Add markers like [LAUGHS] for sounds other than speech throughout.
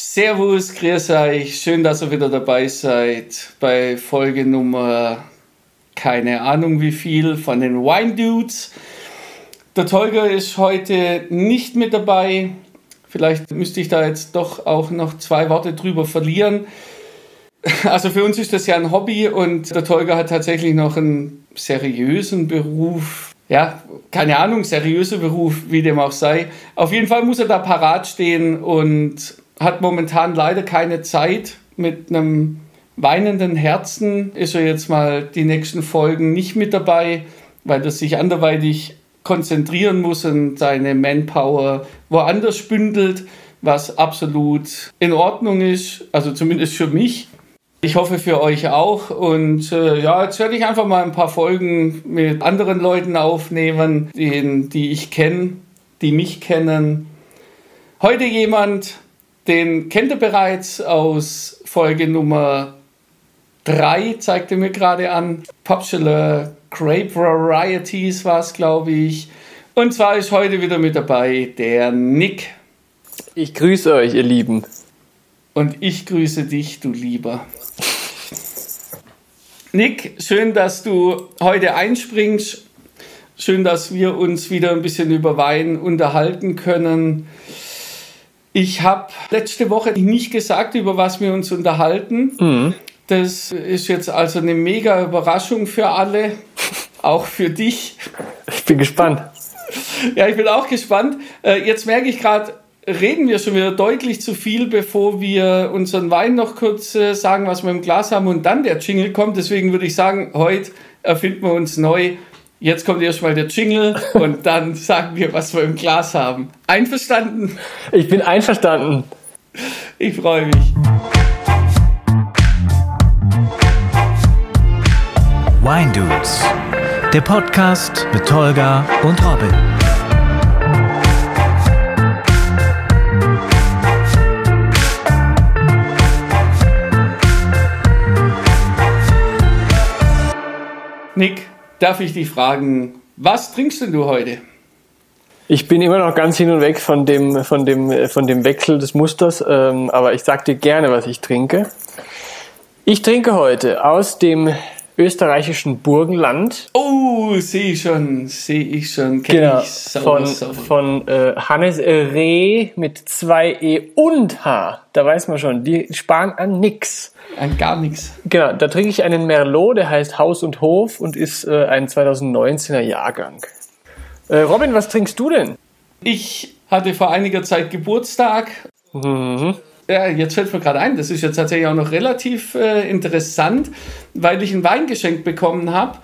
Servus, grüß euch. Schön, dass ihr wieder dabei seid bei Folge Nummer keine Ahnung wie viel von den Wine Dudes. Der Tolga ist heute nicht mit dabei. Vielleicht müsste ich da jetzt doch auch noch zwei Worte drüber verlieren. Also für uns ist das ja ein Hobby und der Tolga hat tatsächlich noch einen seriösen Beruf. Ja, keine Ahnung, seriöser Beruf, wie dem auch sei. Auf jeden Fall muss er da parat stehen und hat momentan leider keine Zeit. Mit einem weinenden Herzen ist er jetzt mal die nächsten Folgen nicht mit dabei, weil er sich anderweitig konzentrieren muss und seine Manpower woanders bündelt, was absolut in Ordnung ist, also zumindest für mich. Ich hoffe für euch auch. Und äh, ja, jetzt werde ich einfach mal ein paar Folgen mit anderen Leuten aufnehmen, die, die ich kenne, die mich kennen. Heute jemand, den kennt ihr bereits aus Folge Nummer 3, zeigte mir gerade an. Popular Grape Varieties war es, glaube ich. Und zwar ist heute wieder mit dabei der Nick. Ich grüße euch, ihr Lieben. Und ich grüße dich, du Lieber. Nick, schön, dass du heute einspringst. Schön, dass wir uns wieder ein bisschen über Wein unterhalten können. Ich habe letzte Woche nicht gesagt, über was wir uns unterhalten. Mhm. Das ist jetzt also eine mega Überraschung für alle, auch für dich. Ich bin gespannt. Ja, ich bin auch gespannt. Äh, jetzt merke ich gerade, reden wir schon wieder deutlich zu viel, bevor wir unseren Wein noch kurz äh, sagen, was wir im Glas haben und dann der Jingle kommt. Deswegen würde ich sagen, heute erfinden wir uns neu. Jetzt kommt erstmal der Jingle [LAUGHS] und dann sagen wir, was wir im Glas haben. Einverstanden? Ich bin einverstanden. Ich freue mich. Wine Dudes, der Podcast mit Tolga und Robin. Nick, darf ich dich fragen, was trinkst denn du heute? Ich bin immer noch ganz hin und weg von dem, von dem, von dem Wechsel des Musters, ähm, aber ich sag dir gerne, was ich trinke. Ich trinke heute aus dem österreichischen Burgenland. Oh, sehe ich schon, sehe ich schon. Genau, ich sauber, von, sauber. von äh, Hannes Reh mit zwei E und H. Da weiß man schon, die sparen an nix. An gar nichts. Genau, da trinke ich einen Merlot, der heißt Haus und Hof und ist äh, ein 2019er Jahrgang. Äh, Robin, was trinkst du denn? Ich hatte vor einiger Zeit Geburtstag. Mhm. Ja, jetzt fällt mir gerade ein, das ist jetzt tatsächlich auch noch relativ äh, interessant, weil ich ein Wein geschenkt bekommen habe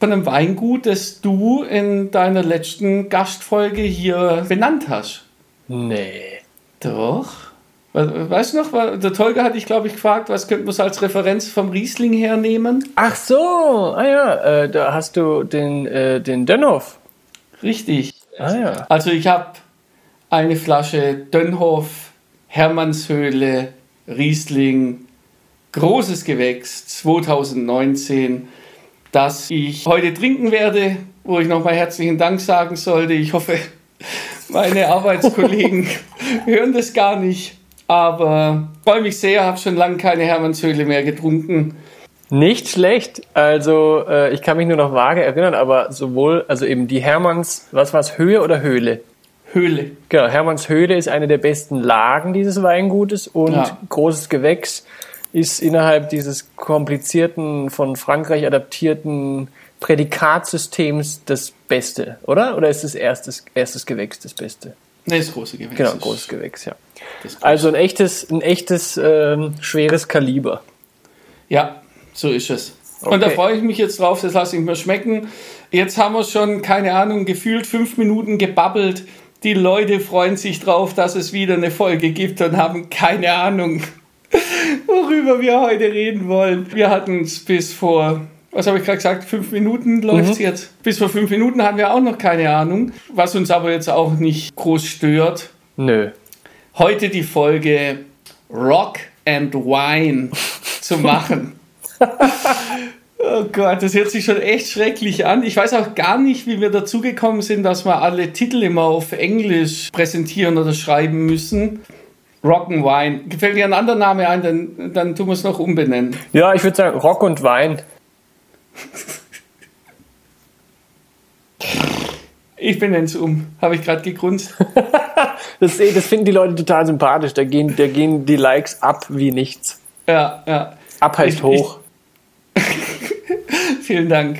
von einem Weingut, das du in deiner letzten Gastfolge hier benannt hast. Nee. Doch. Weißt du noch, der Tolga hatte ich, glaube ich, gefragt, was könnte man so als Referenz vom Riesling hernehmen? Ach so, ah ja, äh, da hast du den, äh, den Dönhoff. Richtig. Ah ja. Also ich habe eine Flasche Dönhoff, Hermannshöhle, Riesling, großes Gewächs 2019, das ich heute trinken werde, wo ich nochmal herzlichen Dank sagen sollte. Ich hoffe, [LAUGHS] meine Arbeitskollegen [LAUGHS] hören das gar nicht. Aber freue mich sehr, habe schon lange keine Hermannshöhle mehr getrunken. Nicht schlecht. Also äh, ich kann mich nur noch vage erinnern, aber sowohl, also eben die Hermanns, was war es, Höhe oder Höhle? Höhle. Genau, Hermanns Höhle ist eine der besten Lagen dieses Weingutes und ja. großes Gewächs ist innerhalb dieses komplizierten, von Frankreich adaptierten Prädikatsystems das Beste, oder? Oder ist das erstes, erstes Gewächs das Beste? Nee, das große Gewächs. Genau, großes Gewächs, ja. Also ein echtes, ein echtes ähm, schweres Kaliber. Ja, so ist es. Okay. Und da freue ich mich jetzt drauf, das lasse ich mir schmecken. Jetzt haben wir schon, keine Ahnung, gefühlt fünf Minuten gebabbelt. Die Leute freuen sich drauf, dass es wieder eine Folge gibt und haben keine Ahnung, [LAUGHS] worüber wir heute reden wollen. Wir hatten es bis vor was habe ich gerade gesagt, fünf Minuten läuft es mhm. jetzt. Bis vor fünf Minuten haben wir auch noch keine Ahnung, was uns aber jetzt auch nicht groß stört. Nö. Heute die Folge Rock and Wine zu [LAUGHS] machen. Oh Gott, das hört sich schon echt schrecklich an. Ich weiß auch gar nicht, wie wir dazu gekommen sind, dass wir alle Titel immer auf Englisch präsentieren oder schreiben müssen. Rock'n'Wine. Gefällt dir ein anderer Name ein, dann, dann tun wir es noch umbenennen. Ja, ich würde sagen Rock und Wein. Ich benenne es um, habe ich gerade gegrunzt. [LAUGHS] das, das finden die Leute total sympathisch. Da gehen, da gehen die Likes ab wie nichts. Ja, ja. Ab heißt ich, hoch. Ich, [LAUGHS] vielen Dank.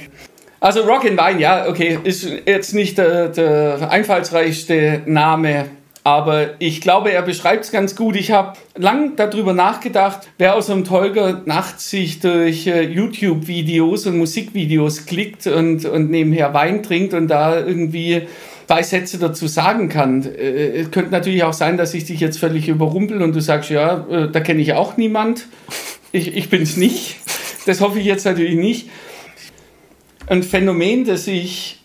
Also Rock and Wine, ja, okay, ist jetzt nicht der, der einfallsreichste Name aber ich glaube, er beschreibt es ganz gut. Ich habe lang darüber nachgedacht, wer aus einem Tolga nachts sich durch äh, YouTube-Videos und Musikvideos klickt und, und nebenher Wein trinkt und da irgendwie zwei Sätze dazu sagen kann. Äh, es könnte natürlich auch sein, dass ich dich jetzt völlig überrumpel und du sagst, ja, äh, da kenne ich auch niemand. Ich, ich bin es nicht. Das hoffe ich jetzt natürlich nicht. Ein Phänomen, das ich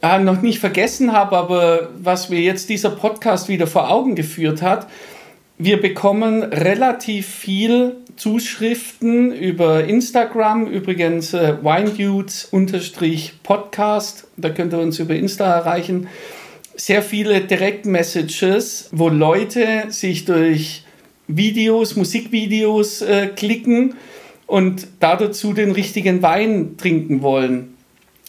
äh, noch nicht vergessen habe, aber was mir jetzt dieser Podcast wieder vor Augen geführt hat, wir bekommen relativ viel Zuschriften über Instagram, übrigens äh, winedudes-podcast, da könnt ihr uns über Insta erreichen. Sehr viele Direct-Messages, wo Leute sich durch Videos, Musikvideos äh, klicken und da dazu den richtigen Wein trinken wollen.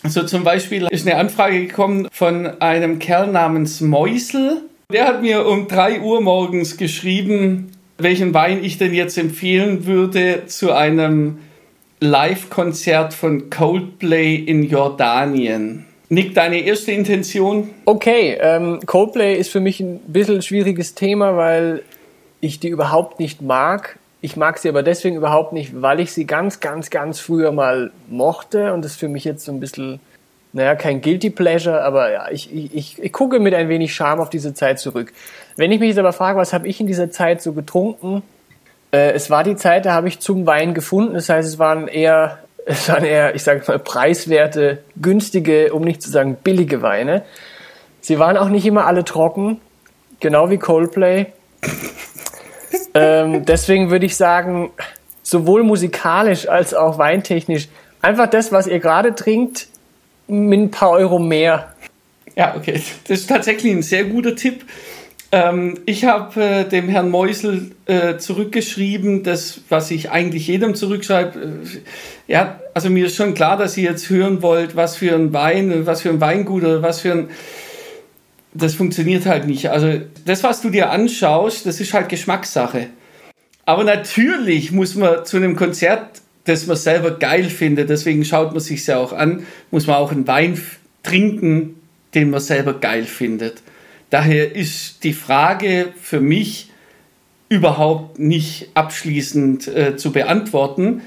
So zum Beispiel ist eine Anfrage gekommen von einem Kerl namens Meusel. Der hat mir um 3 Uhr morgens geschrieben, welchen Wein ich denn jetzt empfehlen würde zu einem Live-Konzert von Coldplay in Jordanien. Nick, deine erste Intention? Okay, ähm, Coldplay ist für mich ein bisschen schwieriges Thema, weil ich die überhaupt nicht mag. Ich mag sie aber deswegen überhaupt nicht, weil ich sie ganz, ganz, ganz früher mal mochte und das ist für mich jetzt so ein bisschen, naja, kein Guilty Pleasure, aber ja, ich, ich, ich gucke mit ein wenig Charme auf diese Zeit zurück. Wenn ich mich jetzt aber frage, was habe ich in dieser Zeit so getrunken? Äh, es war die Zeit, da habe ich zum Wein gefunden. Das heißt, es waren eher, [LAUGHS] es waren eher, ich sage mal, preiswerte, günstige, um nicht zu sagen billige Weine. Sie waren auch nicht immer alle trocken, genau wie Coldplay ähm, deswegen würde ich sagen, sowohl musikalisch als auch weintechnisch, einfach das, was ihr gerade trinkt, mit ein paar Euro mehr. Ja, okay. Das ist tatsächlich ein sehr guter Tipp. Ähm, ich habe äh, dem Herrn Meusel äh, zurückgeschrieben, das, was ich eigentlich jedem zurückschreibe. Äh, ja, also mir ist schon klar, dass ihr jetzt hören wollt, was für ein Wein, was für ein Weingut oder was für ein das funktioniert halt nicht. Also das, was du dir anschaust, das ist halt Geschmackssache. Aber natürlich muss man zu einem Konzert, das man selber geil findet, deswegen schaut man sich ja auch an, muss man auch einen Wein trinken, den man selber geil findet. Daher ist die Frage für mich überhaupt nicht abschließend äh, zu beantworten.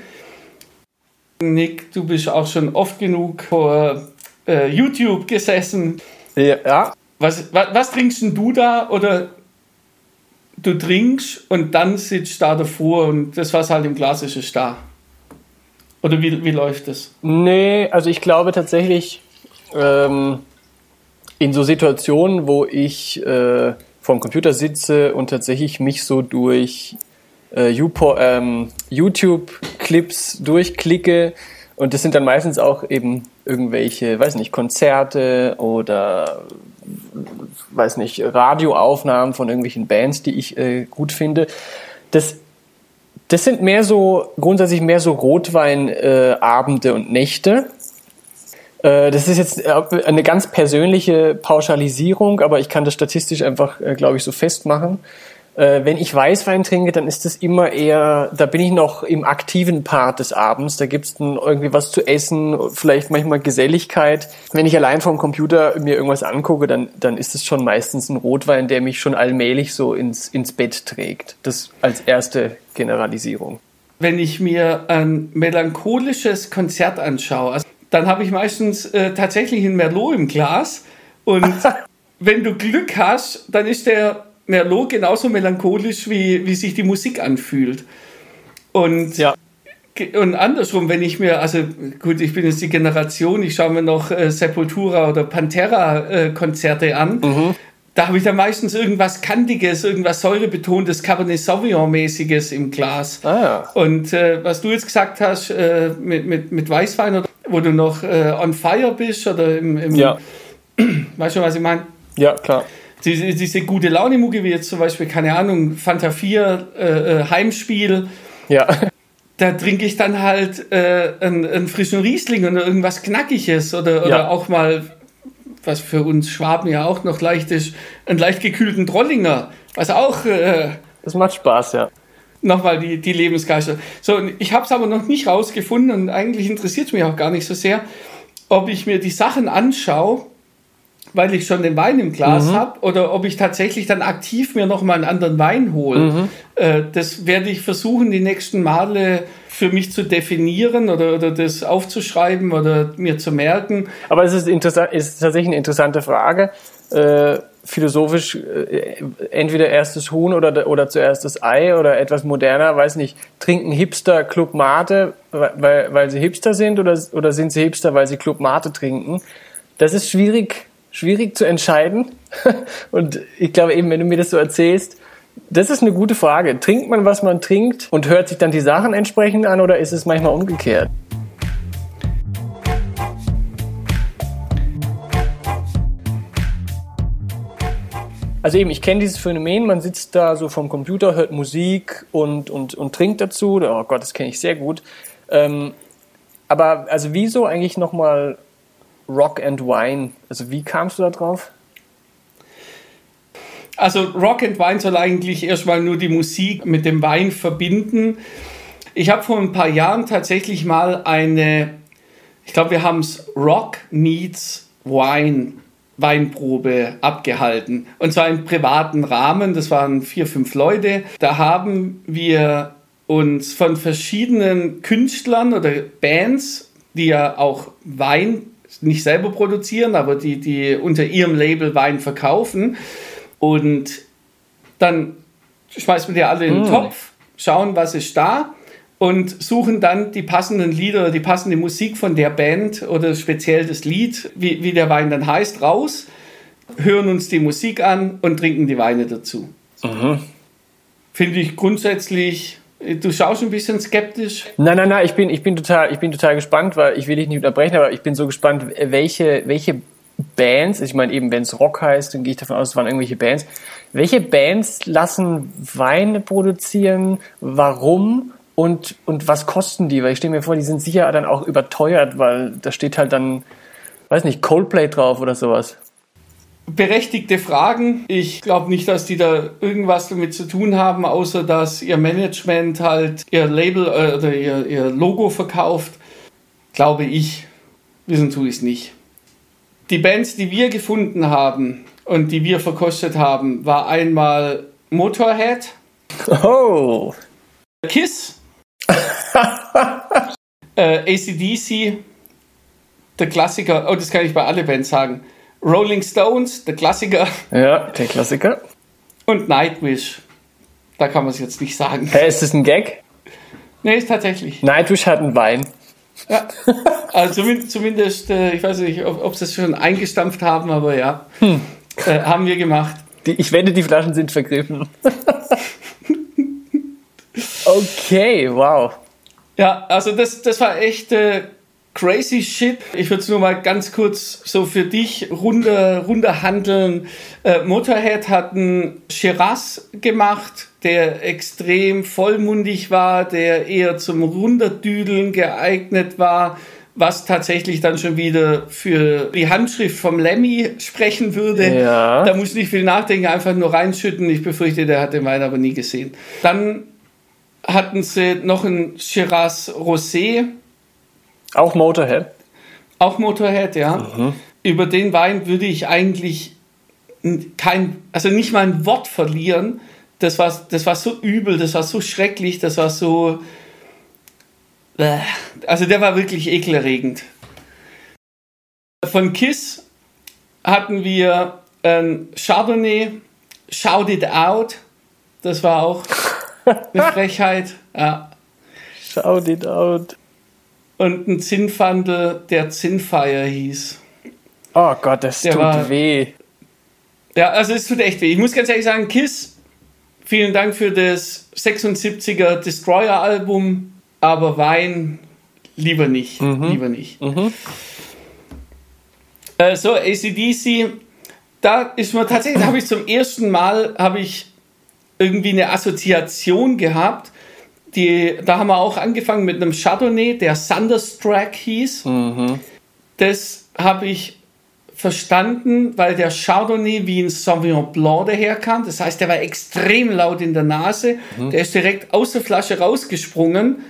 Nick, du bist auch schon oft genug vor äh, YouTube gesessen. Ja. Was, was, was trinkst denn du da? Oder du trinkst und dann sitzt da davor und das, was halt im Glas ist, ist da. Oder wie, wie läuft das? Nee, also ich glaube tatsächlich, ähm, in so Situationen, wo ich äh, vor dem Computer sitze und tatsächlich mich so durch äh, ähm, YouTube-Clips durchklicke, und das sind dann meistens auch eben irgendwelche, weiß nicht, Konzerte oder weiß nicht, Radioaufnahmen von irgendwelchen Bands, die ich äh, gut finde. Das, das sind mehr so, grundsätzlich mehr so Rotweinabende äh, und Nächte. Äh, das ist jetzt äh, eine ganz persönliche Pauschalisierung, aber ich kann das statistisch einfach, äh, glaube ich, so festmachen. Äh, wenn ich Weißwein trinke, dann ist das immer eher, da bin ich noch im aktiven Part des Abends. Da gibt's dann irgendwie was zu essen, vielleicht manchmal Geselligkeit. Wenn ich allein vom Computer mir irgendwas angucke, dann, dann ist es schon meistens ein Rotwein, der mich schon allmählich so ins, ins Bett trägt. Das als erste Generalisierung. Wenn ich mir ein melancholisches Konzert anschaue, also, dann habe ich meistens äh, tatsächlich ein Merlot im Glas. Und [LAUGHS] wenn du Glück hast, dann ist der Merlot genauso melancholisch, wie, wie sich die Musik anfühlt. Und, ja. und andersrum, wenn ich mir, also gut, ich bin jetzt die Generation, ich schaue mir noch äh, Sepultura oder Pantera-Konzerte äh, an. Mhm. Da habe ich dann meistens irgendwas Kantiges, irgendwas säurebetontes, Cabernet Sauvignon-mäßiges im Glas. Ah, ja. Und äh, was du jetzt gesagt hast äh, mit, mit, mit Weißwein, oder, wo du noch äh, on fire bist oder im, im ja. [CLEARS THROAT] weißt du, was ich meine? Ja, klar diese, diese gute Laune-Mucke, wie jetzt zum Beispiel, keine Ahnung, Fanta 4, äh, äh, Heimspiel. Ja. Da trinke ich dann halt äh, einen, einen, frischen Riesling oder irgendwas Knackiges oder, oder ja. auch mal, was für uns Schwaben ja auch noch leicht ist, einen leicht gekühlten Trollinger. Was auch. Äh, das macht Spaß, ja. Nochmal die, die Lebensgeister. So, ich habe es aber noch nicht rausgefunden und eigentlich interessiert es mich auch gar nicht so sehr, ob ich mir die Sachen anschaue weil ich schon den Wein im Glas mhm. habe, oder ob ich tatsächlich dann aktiv mir nochmal einen anderen Wein hole. Mhm. Äh, das werde ich versuchen, die nächsten Male für mich zu definieren oder, oder das aufzuschreiben oder mir zu merken. Aber es ist, interessant, ist tatsächlich eine interessante Frage. Äh, philosophisch äh, entweder erstes Huhn oder, oder zuerst das Ei oder etwas moderner, weiß nicht, trinken Hipster Club Mate, weil, weil sie Hipster sind oder, oder sind sie Hipster, weil sie Club Mate trinken? Das ist schwierig schwierig zu entscheiden. [LAUGHS] Und ich glaube eben, wenn du mir das so erzählst, das ist eine gute Frage. Trinkt man, was man trinkt und hört sich dann die Sachen entsprechend an oder ist es manchmal umgekehrt? Also eben, ich kenne dieses Phänomen, man sitzt da so vom Computer, hört Musik und, und, und trinkt dazu. Oh Gott, das kenne ich sehr gut. Ähm, aber also wieso eigentlich nochmal Rock and Wine. Also wie kamst du da drauf? Also Rock and Wine soll eigentlich erstmal nur die Musik mit dem Wein verbinden. Ich habe vor ein paar Jahren tatsächlich mal eine, ich glaube, wir haben es Rock Meets Wine Weinprobe abgehalten. Und zwar im privaten Rahmen. Das waren vier, fünf Leute. Da haben wir uns von verschiedenen Künstlern oder Bands, die ja auch Wein nicht selber produzieren, aber die, die unter ihrem Label Wein verkaufen. Und dann schmeißen wir die alle in den mm. Topf, schauen, was ist da und suchen dann die passenden Lieder, die passende Musik von der Band oder speziell das Lied, wie, wie der Wein dann heißt, raus, hören uns die Musik an und trinken die Weine dazu. Finde ich grundsätzlich Du schaust ein bisschen skeptisch. Nein, nein, nein, ich bin, ich bin, total, ich bin total gespannt, weil ich will dich nicht unterbrechen, aber ich bin so gespannt, welche, welche Bands, ich meine eben, wenn es Rock heißt, dann gehe ich davon aus, es waren irgendwelche Bands. Welche Bands lassen Weine produzieren? Warum? Und, und was kosten die? Weil ich stelle mir vor, die sind sicher dann auch überteuert, weil da steht halt dann, weiß nicht, Coldplay drauf oder sowas berechtigte Fragen. Ich glaube nicht, dass die da irgendwas damit zu tun haben, außer dass ihr Management halt ihr Label äh, oder ihr, ihr Logo verkauft. Glaube ich. Wissen tue ich es nicht. Die Bands, die wir gefunden haben und die wir verkostet haben, war einmal Motorhead. Oh. Kiss. [LAUGHS] äh, ACDC. Der Klassiker. Oh, das kann ich bei alle Bands sagen. Rolling Stones, der Klassiker. Ja, der Klassiker. Und Nightwish. Da kann man es jetzt nicht sagen. Hey, ist das ein Gag? Nee, ist tatsächlich. Nightwish hat einen Wein. Ja, also zumindest, äh, ich weiß nicht, ob, ob sie es schon eingestampft haben, aber ja, hm. äh, haben wir gemacht. Die, ich wette, die Flaschen sind vergriffen. [LAUGHS] okay, wow. Ja, also das, das war echt äh, crazy shit. Ich würde es nur mal ganz kurz so für dich runter, runterhandeln. Äh, Motorhead hat einen Shiraz gemacht, der extrem vollmundig war, der eher zum Runterdüdeln geeignet war, was tatsächlich dann schon wieder für die Handschrift vom Lemmy sprechen würde. Ja. Da muss nicht viel nachdenken, einfach nur reinschütten. Ich befürchte, der hat den Wein aber nie gesehen. Dann hatten sie noch einen Shiraz Rosé, auch Motorhead? Auch Motorhead, ja. Mhm. Über den Wein würde ich eigentlich kein, also nicht mal ein Wort verlieren. Das war, das war so übel, das war so schrecklich, das war so. Äh, also der war wirklich ekelerregend. Von Kiss hatten wir ein Chardonnay, Shout It Out. Das war auch eine [LAUGHS] Frechheit. Ja. Shout It Out und ein Zinnfandel, der Zinnfire hieß. Oh Gott, das der tut war, weh. Ja, also es tut echt weh. Ich muss ganz ehrlich sagen, Kiss, vielen Dank für das 76er Destroyer-Album, aber Wein lieber nicht. Mhm. Lieber nicht. Mhm. Äh, so, ACDC, da ist mir tatsächlich, habe ich zum ersten Mal, habe ich irgendwie eine Assoziation gehabt. Die, da haben wir auch angefangen mit einem Chardonnay, der Thunderstruck hieß. Mhm. Das habe ich verstanden, weil der Chardonnay wie ein Sauvignon Blanc daherkam. Das heißt, der war extrem laut in der Nase. Mhm. Der ist direkt aus der Flasche rausgesprungen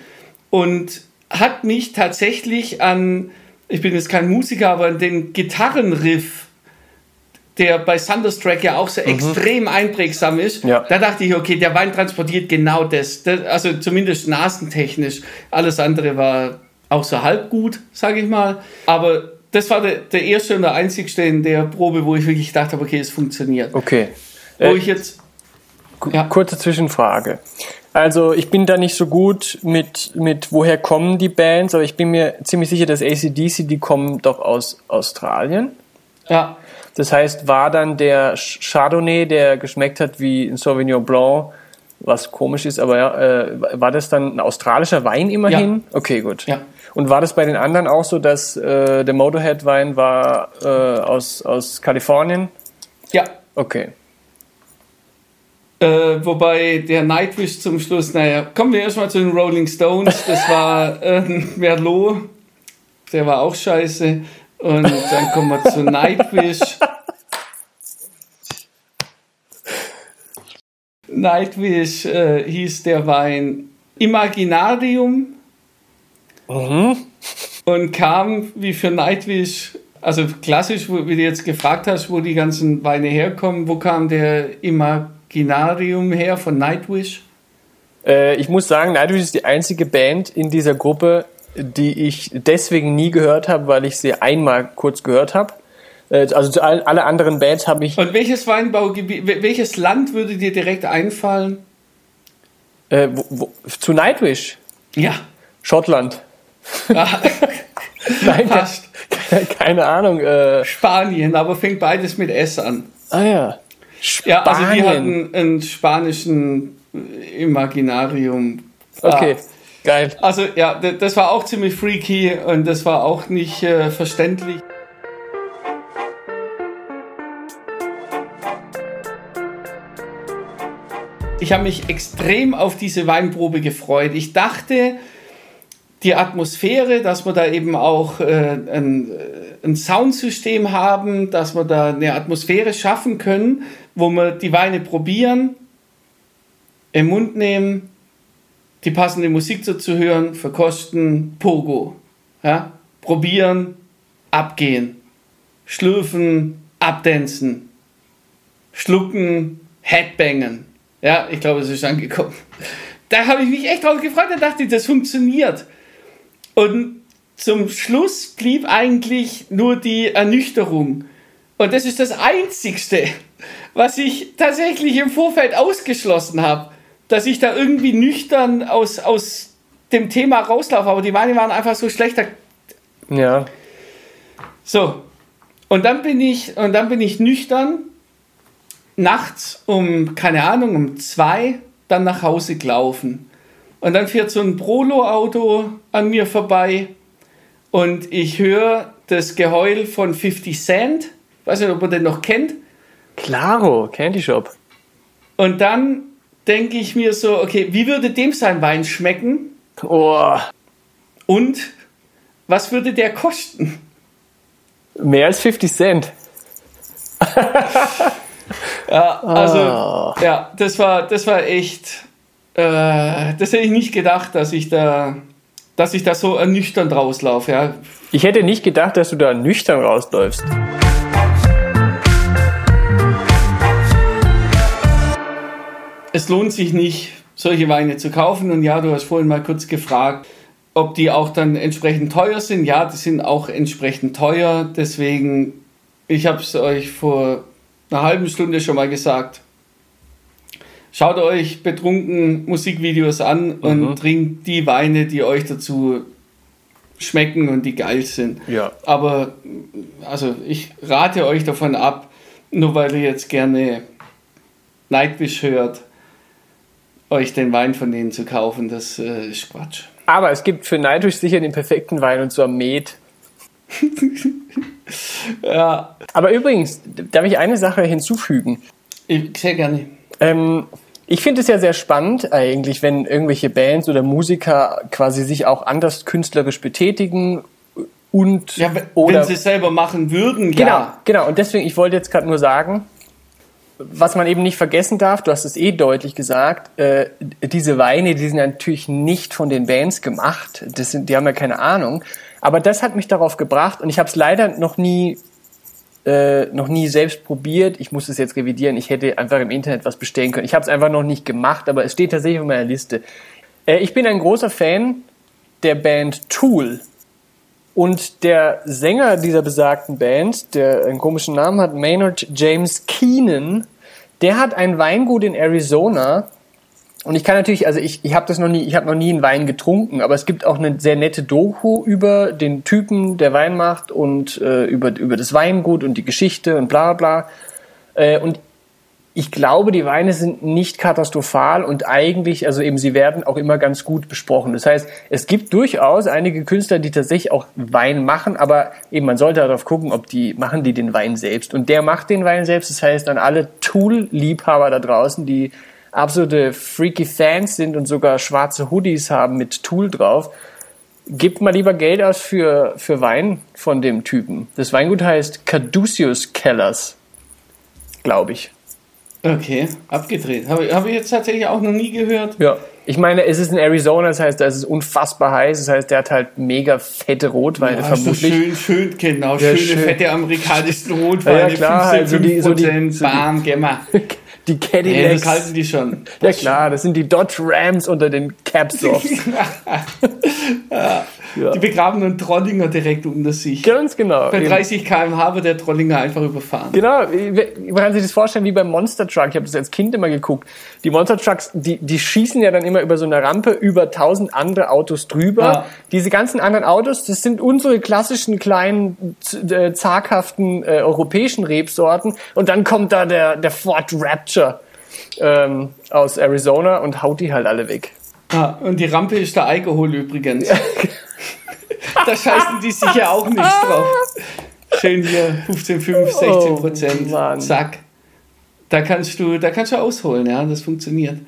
und hat mich tatsächlich an, ich bin jetzt kein Musiker, aber an den Gitarrenriff, der bei Thunderstruck ja auch so mhm. extrem einprägsam ist, ja. da dachte ich, okay, der Wein transportiert genau das. das also zumindest nasentechnisch. Alles andere war auch so halb gut, sage ich mal. Aber das war der, der erste und der einzigste in der Probe, wo ich wirklich gedacht habe, okay, es funktioniert. Okay. Wo äh, ich jetzt. Ja. Kurze Zwischenfrage. Also ich bin da nicht so gut mit, mit woher kommen die Bands, aber ich bin mir ziemlich sicher, dass ACDC, die kommen doch aus Australien. Ja. Das heißt, war dann der Chardonnay, der geschmeckt hat wie ein Sauvignon Blanc, was komisch ist, aber ja, äh, war das dann ein australischer Wein immerhin? Ja. Okay, gut. Ja. Und war das bei den anderen auch so, dass äh, der Motorhead-Wein war äh, aus, aus Kalifornien? Ja. Okay. Äh, wobei der Nightwish zum Schluss, naja, kommen wir erstmal zu den Rolling Stones. Das war [LAUGHS] äh, Merlot, der war auch scheiße. Und dann kommen wir zu Nightwish. Nightwish äh, hieß der Wein Imaginarium Mhm. Und kam wie für Nightwish, also klassisch, wie du jetzt gefragt hast, wo die ganzen Weine herkommen, wo kam der Imaginarium her von Nightwish? Äh, ich muss sagen, Nightwish ist die einzige Band in dieser Gruppe, die ich deswegen nie gehört habe, weil ich sie einmal kurz gehört habe. Äh, also zu allen alle anderen Bands habe ich. Und welches Weinbaugebiet, welches Land würde dir direkt einfallen? Äh, wo, wo, zu Nightwish? Ja. Schottland. [LAUGHS] Nein, Fast. Keine, [LAUGHS] keine Ahnung. Äh. Spanien, aber fängt beides mit S an. Ah ja. Spanien. Ja, also die hatten einen spanischen Imaginarium. Okay, ah. Geil. Also ja, das war auch ziemlich freaky und das war auch nicht äh, verständlich. Ich habe mich extrem auf diese Weinprobe gefreut. Ich dachte, die Atmosphäre, dass wir da eben auch äh, ein, äh, ein Soundsystem haben, dass wir da eine Atmosphäre schaffen können, wo wir die Weine probieren, im Mund nehmen, die passende Musik dazu hören, verkosten, Pogo. Ja? Probieren, abgehen, schlürfen, abdancen, schlucken, Headbangen. Ja, ich glaube, es ist angekommen. Da habe ich mich echt drauf gefreut, da dachte ich, das funktioniert. Und zum Schluss blieb eigentlich nur die Ernüchterung. Und das ist das Einzigste, was ich tatsächlich im Vorfeld ausgeschlossen habe, dass ich da irgendwie nüchtern aus, aus dem Thema rauslaufe. Aber die Weine waren einfach so schlechter. Ja. So. Und dann bin ich, und dann bin ich nüchtern nachts um, keine Ahnung, um zwei dann nach Hause gelaufen. Und dann fährt so ein Prolo-Auto an mir vorbei und ich höre das Geheul von 50 Cent. Weiß nicht, ob man den noch kennt. Claro, Candy Shop. Und dann denke ich mir so, okay, wie würde dem sein Wein schmecken? Oh. Und was würde der kosten? Mehr als 50 Cent. ja, also, oh. ja, das war, das war echt äh, das hätte ich nicht gedacht, dass ich da, dass ich da so ernüchternd rauslaufe. Ja. Ich hätte nicht gedacht, dass du da nüchtern rausläufst. Es lohnt sich nicht, solche Weine zu kaufen. Und ja, du hast vorhin mal kurz gefragt, ob die auch dann entsprechend teuer sind. Ja, die sind auch entsprechend teuer. Deswegen, ich habe es euch vor einer halben Stunde schon mal gesagt, Schaut euch betrunken Musikvideos an und mhm. trinkt die Weine, die euch dazu schmecken und die geil sind. Ja. Aber also ich rate euch davon ab, nur weil ihr jetzt gerne Nightwish hört, euch den Wein von denen zu kaufen, das äh, ist Quatsch. Aber es gibt für Nightwish sicher den perfekten Wein und zwar Met. [LAUGHS] ja. Aber übrigens, darf ich eine Sache hinzufügen? Ich, sehr gerne. Ähm, ich finde es ja sehr spannend eigentlich, wenn irgendwelche Bands oder Musiker quasi sich auch anders künstlerisch betätigen und ja, oder wenn sie es selber machen würden, genau, ja. Genau, und deswegen, ich wollte jetzt gerade nur sagen, was man eben nicht vergessen darf, du hast es eh deutlich gesagt, äh, diese Weine, die sind natürlich nicht von den Bands gemacht, das sind, die haben ja keine Ahnung, aber das hat mich darauf gebracht und ich habe es leider noch nie äh, noch nie selbst probiert. Ich muss es jetzt revidieren. Ich hätte einfach im Internet was bestellen können. Ich habe es einfach noch nicht gemacht, aber es steht tatsächlich auf meiner Liste. Äh, ich bin ein großer Fan der Band Tool. Und der Sänger dieser besagten Band, der einen komischen Namen hat, Maynard James Keenan, der hat ein Weingut in Arizona. Und ich kann natürlich, also ich, ich habe das noch nie, ich habe noch nie einen Wein getrunken, aber es gibt auch eine sehr nette Doku über den Typen, der Wein macht und äh, über, über das Weingut und die Geschichte und bla bla. Äh, und ich glaube, die Weine sind nicht katastrophal und eigentlich, also eben, sie werden auch immer ganz gut besprochen. Das heißt, es gibt durchaus einige Künstler, die tatsächlich auch Wein machen, aber eben, man sollte darauf gucken, ob die, machen die den Wein selbst. Und der macht den Wein selbst. Das heißt, an alle Tool-Liebhaber da draußen, die absolute freaky Fans sind und sogar schwarze Hoodies haben mit Tool drauf, gebt mal lieber Geld aus für, für Wein von dem Typen. Das Weingut heißt Caduceus Kellers, glaube ich. Okay, abgedreht. Habe hab ich jetzt tatsächlich auch noch nie gehört. Ja. Ich meine, es ist in Arizona, das heißt, da ist es unfassbar heiß. Das heißt, der hat halt mega fette Rotweine ja, vermutlich. Schön, schön, genau. Ja, schöne, schön. fette amerikanische Rotweine. Ja, klar, 15, also die, so die, so Bam, Gemma. [LAUGHS] Die Cadillacs. Ja, das halten die schon. Ja klar, das sind die Dodge Rams unter den Capsofts. [LAUGHS] [LAUGHS] ja. Ja. Die begraben einen Trollinger direkt unter sich. Ganz genau. Bei 30 km/h wird der Trollinger einfach überfahren. Genau, man kann sich das vorstellen wie beim Monster Truck. Ich habe das als Kind immer geguckt. Die Monster Trucks, die, die schießen ja dann immer über so eine Rampe über tausend andere Autos drüber. Ja. Diese ganzen anderen Autos, das sind unsere klassischen kleinen, äh, zaghaften äh, europäischen Rebsorten. Und dann kommt da der, der Ford Rapture ähm, aus Arizona und haut die halt alle weg. Ah, und die Rampe ist der Alkohol übrigens. [LAUGHS] da scheißen die sich ja auch nicht drauf. Schön hier 15, 5, 16 Prozent. Oh, Zack. Da kannst du, da kannst du ausholen, ja, das funktioniert.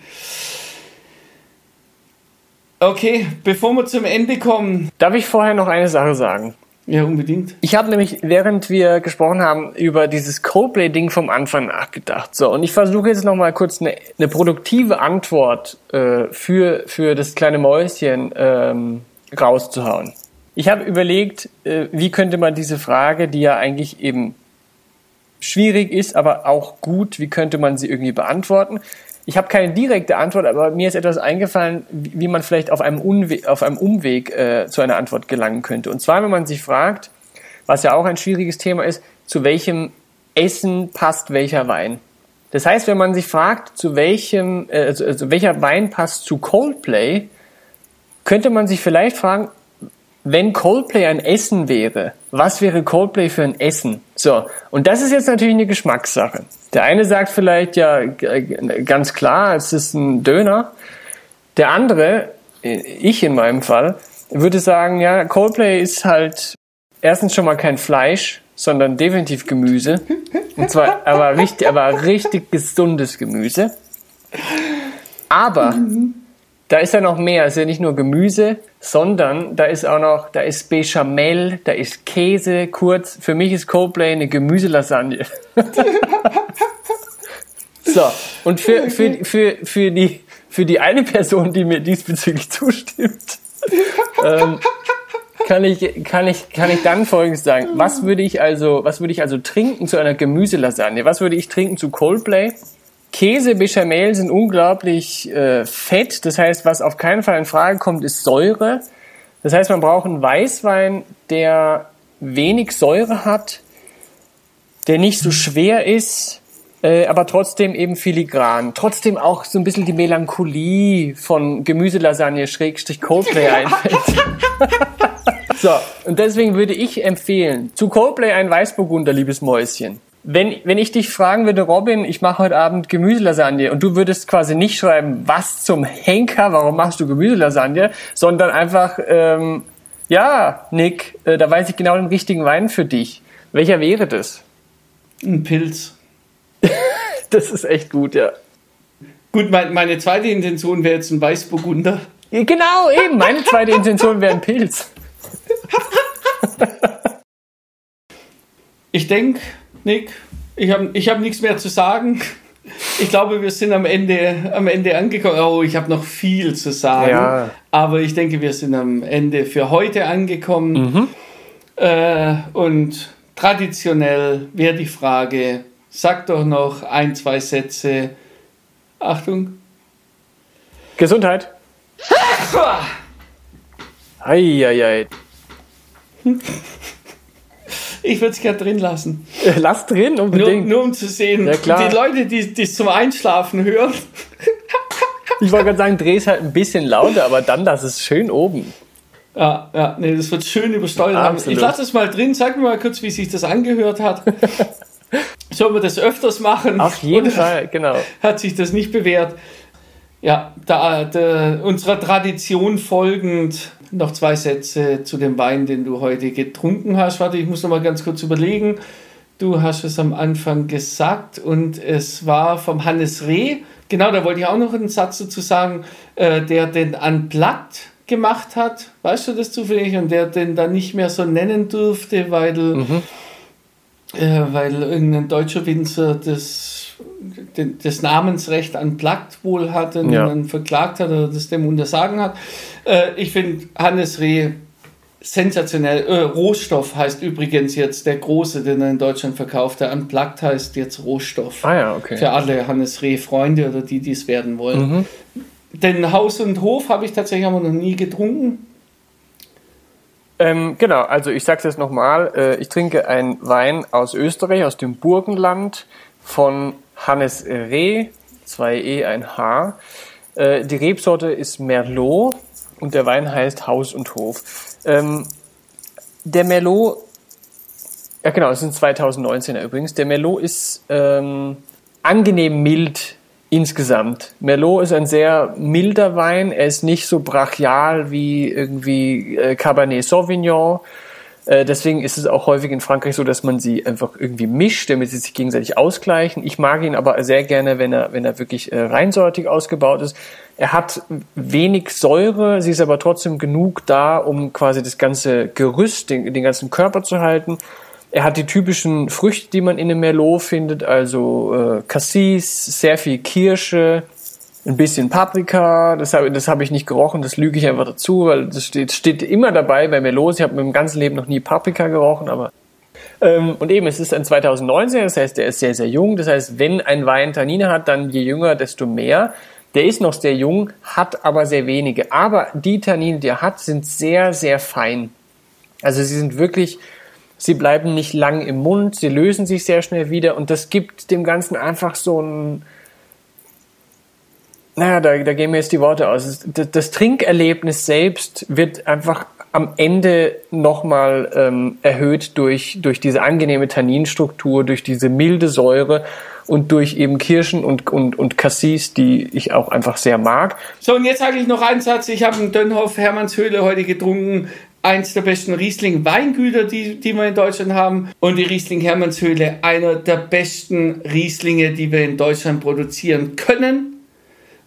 Okay, bevor wir zum Ende kommen. Darf ich vorher noch eine Sache sagen? Ja, unbedingt. Ich habe nämlich, während wir gesprochen haben, über dieses Coldplay-Ding vom Anfang nachgedacht. So, und ich versuche jetzt nochmal kurz eine, eine produktive Antwort äh, für, für das kleine Mäuschen ähm, rauszuhauen. Ich habe überlegt, äh, wie könnte man diese Frage, die ja eigentlich eben schwierig ist, aber auch gut, wie könnte man sie irgendwie beantworten? Ich habe keine direkte Antwort, aber mir ist etwas eingefallen, wie man vielleicht auf einem, Unwe auf einem Umweg äh, zu einer Antwort gelangen könnte. Und zwar, wenn man sich fragt, was ja auch ein schwieriges Thema ist, zu welchem Essen passt welcher Wein. Das heißt, wenn man sich fragt, zu welchem, äh, also, also welcher Wein passt zu Coldplay, könnte man sich vielleicht fragen, wenn Coldplay ein Essen wäre, was wäre Coldplay für ein Essen? So, und das ist jetzt natürlich eine Geschmackssache. Der eine sagt vielleicht, ja, ganz klar, es ist ein Döner. Der andere, ich in meinem Fall, würde sagen, ja, Coldplay ist halt erstens schon mal kein Fleisch, sondern definitiv Gemüse. Und zwar aber richtig, aber richtig gesundes Gemüse. Aber mhm. Da ist ja noch mehr. Ja nicht nur Gemüse, sondern da ist auch noch, da ist Bechamel, da ist Käse. Kurz, für mich ist Coldplay eine Gemüselasagne. [LAUGHS] so, und für, für, für, für, die, für die eine Person, die mir diesbezüglich zustimmt, [LAUGHS] ähm, kann ich, kann ich, kann ich dann Folgendes sagen. Was würde ich also, was würde ich also trinken zu einer Gemüselasagne? Was würde ich trinken zu Coldplay? Käse, Bechamel sind unglaublich äh, fett. Das heißt, was auf keinen Fall in Frage kommt, ist Säure. Das heißt, man braucht einen Weißwein, der wenig Säure hat, der nicht so schwer ist, äh, aber trotzdem eben filigran. Trotzdem auch so ein bisschen die Melancholie von Gemüselasagne Schrägstrich Coldplay [LAUGHS] einfällt. so, und deswegen würde ich empfehlen, zu Coldplay ein Weißburgunder, liebes Mäuschen wenn, wenn ich dich fragen würde, Robin, ich mache heute Abend Gemüselasagne und du würdest quasi nicht schreiben, was zum Henker, warum machst du Gemüselasagne, sondern einfach, ähm, ja, Nick, äh, da weiß ich genau den richtigen Wein für dich. Welcher wäre das? Ein Pilz. [LAUGHS] das ist echt gut, ja. Gut, mein, meine zweite Intention wäre jetzt ein Weißburgunder. Genau, eben. Meine zweite Intention wäre ein Pilz. [LAUGHS] ich denke, Nick, ich habe ich hab nichts mehr zu sagen. Ich glaube, wir sind am Ende, am Ende angekommen. Oh, ich habe noch viel zu sagen. Ja. Aber ich denke, wir sind am Ende für heute angekommen. Mhm. Äh, und traditionell wäre die Frage, sag doch noch ein, zwei Sätze. Achtung. Gesundheit. [LAUGHS] Eieiei. [LAUGHS] Ich würde es gerne drin lassen. Lass drin, unbedingt. Nur, nur um zu sehen, ja, die Leute, die es zum Einschlafen hören. [LAUGHS] ich wollte gerade sagen, dreh es halt ein bisschen lauter, aber dann lass es schön oben. Ja, ja, nee, das wird schön übersteuert. Ich lasse es mal drin, sag mir mal kurz, wie sich das angehört hat. [LAUGHS] Sollen wir das öfters machen? Auf jeden Fall, genau. Hat sich das nicht bewährt? Ja, da, da, unserer Tradition folgend noch zwei Sätze zu dem Wein, den du heute getrunken hast. Warte, ich muss noch mal ganz kurz überlegen. Du hast es am Anfang gesagt und es war vom Hannes Reh. Genau, da wollte ich auch noch einen Satz dazu sagen, äh, der den Unplugged gemacht hat. Weißt du das zufällig? Und der den dann nicht mehr so nennen durfte, weil, mhm. Äh, weil irgendein deutscher Winzer das, das Namensrecht an Plagt wohl hatte und ja. dann verklagt hat oder das dem untersagen hat. Äh, ich finde Hannes Reh sensationell. Äh, Rohstoff heißt übrigens jetzt der große, den er in Deutschland verkauft. Der Unplugged heißt jetzt Rohstoff. Ah ja, okay. Für alle Hannes Reh-Freunde oder die, die es werden wollen. Mhm. Den Haus und Hof habe ich tatsächlich aber noch nie getrunken. Ähm, genau, also ich sage es jetzt nochmal. Äh, ich trinke einen Wein aus Österreich, aus dem Burgenland von Hannes Reh, 2E, ein H. Äh, die Rebsorte ist Merlot und der Wein heißt Haus und Hof. Ähm, der Merlot, ja genau, das ist ein 2019er übrigens. Der Merlot ist ähm, angenehm mild insgesamt. Merlot ist ein sehr milder Wein. Er ist nicht so brachial wie irgendwie äh, Cabernet Sauvignon. Äh, deswegen ist es auch häufig in Frankreich so, dass man sie einfach irgendwie mischt, damit sie sich gegenseitig ausgleichen. Ich mag ihn aber sehr gerne, wenn er, wenn er wirklich äh, reinsortig ausgebaut ist. Er hat wenig Säure, sie ist aber trotzdem genug da, um quasi das ganze Gerüst, den, den ganzen Körper zu halten. Er hat die typischen Früchte, die man in einem Merlot findet, also äh, Cassis, sehr viel Kirsche, ein bisschen Paprika. Das habe das hab ich nicht gerochen, das lüge ich einfach dazu, weil das steht, steht immer dabei bei Merlots. Ich habe im ganzen Leben noch nie Paprika gerochen, aber ähm, und eben, es ist ein 2019, das heißt, der ist sehr, sehr jung. Das heißt, wenn ein Wein Tannine hat, dann je jünger, desto mehr. Der ist noch sehr jung, hat aber sehr wenige. Aber die Tannine, die er hat, sind sehr, sehr fein. Also sie sind wirklich Sie bleiben nicht lang im Mund, sie lösen sich sehr schnell wieder und das gibt dem Ganzen einfach so ein, naja, da, da gehen mir jetzt die Worte aus. Das, das Trinkerlebnis selbst wird einfach am Ende nochmal ähm, erhöht durch, durch diese angenehme Tanninstruktur, durch diese milde Säure und durch eben Kirschen und, und, und Cassis, die ich auch einfach sehr mag. So, und jetzt sage ich noch einen Satz. Ich habe einen Dönhoff Hermannshöhle heute getrunken eins der besten Riesling-Weingüter, die, die wir in Deutschland haben. Und die Riesling Hermannshöhle, einer der besten Rieslinge, die wir in Deutschland produzieren können.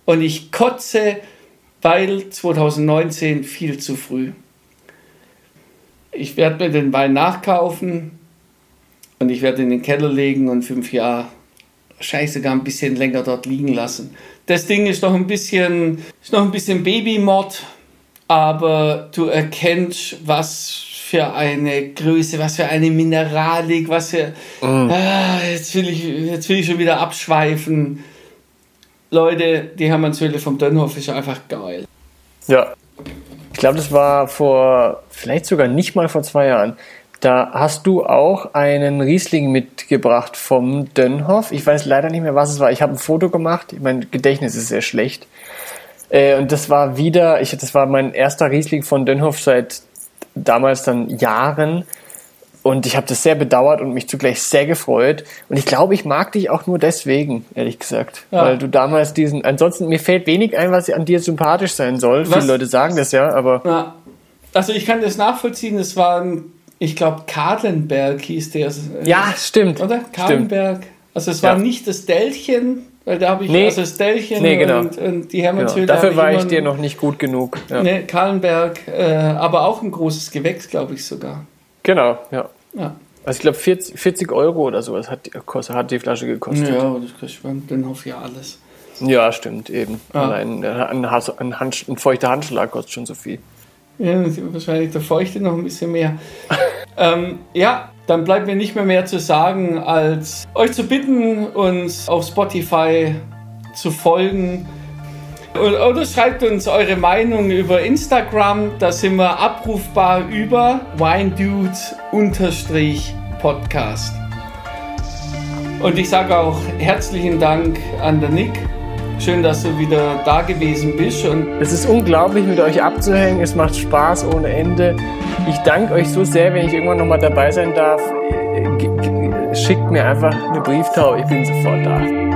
Und ich kotze, weil 2019 viel zu früh. Ich werde mir den Wein nachkaufen und ich werde in den Keller legen und fünf Jahre, wahrscheinlich sogar ein bisschen länger dort liegen lassen. Das Ding ist noch ein bisschen, ist noch ein bisschen Babymod aber du erkennst, was für eine Größe, was für eine Mineralik, was für. Mm. Ah, jetzt, will ich, jetzt will ich schon wieder abschweifen. Leute, die Hermannshöhle vom Dönhof ist einfach geil. Ja. Ich glaube, das war vor, vielleicht sogar nicht mal vor zwei Jahren. Da hast du auch einen Riesling mitgebracht vom Dönhof. Ich weiß leider nicht mehr, was es war. Ich habe ein Foto gemacht. Mein Gedächtnis ist sehr schlecht. Äh, und das war wieder, ich, das war mein erster Riesling von Dönhoff seit damals dann Jahren. Und ich habe das sehr bedauert und mich zugleich sehr gefreut. Und ich glaube, ich mag dich auch nur deswegen, ehrlich gesagt. Ja. Weil du damals diesen, ansonsten mir fällt wenig ein, was an dir sympathisch sein soll. Was? Viele Leute sagen das ja, aber. Ja. Also ich kann das nachvollziehen, es war ein ich glaube, Kahlenberg hieß der. Ja, stimmt. Oder? Kahlenberg. Also es war ja. nicht das Dellchen, weil da habe ich nee. also das Dellchen nee, genau. und, und die Hermannshöhle. Genau. Dafür war ich dir noch nicht gut genug. Ja. Nee, Kahlenberg, äh, aber auch ein großes Gewächs, glaube ich sogar. Genau, ja. ja. Also ich glaube 40, 40, Euro oder sowas hat die, hat die Flasche gekostet. Ja, das kostet dann auf ja alles. Ja, stimmt, eben. Ah. Ein, ein, Hand, ein feuchter Handschlag kostet schon so viel. Ja, wahrscheinlich der feuchte noch ein bisschen mehr. [LAUGHS] ähm, ja, dann bleibt mir nicht mehr mehr zu sagen, als euch zu bitten, uns auf Spotify zu folgen. Oder schreibt uns eure Meinung über Instagram. Da sind wir abrufbar über winedudes-podcast. Und ich sage auch herzlichen Dank an der Nick Schön, dass du wieder da gewesen bist. Und es ist unglaublich, mit euch abzuhängen. Es macht Spaß ohne Ende. Ich danke euch so sehr, wenn ich irgendwann nochmal dabei sein darf. Schickt mir einfach eine Brieftau. Ich bin sofort da.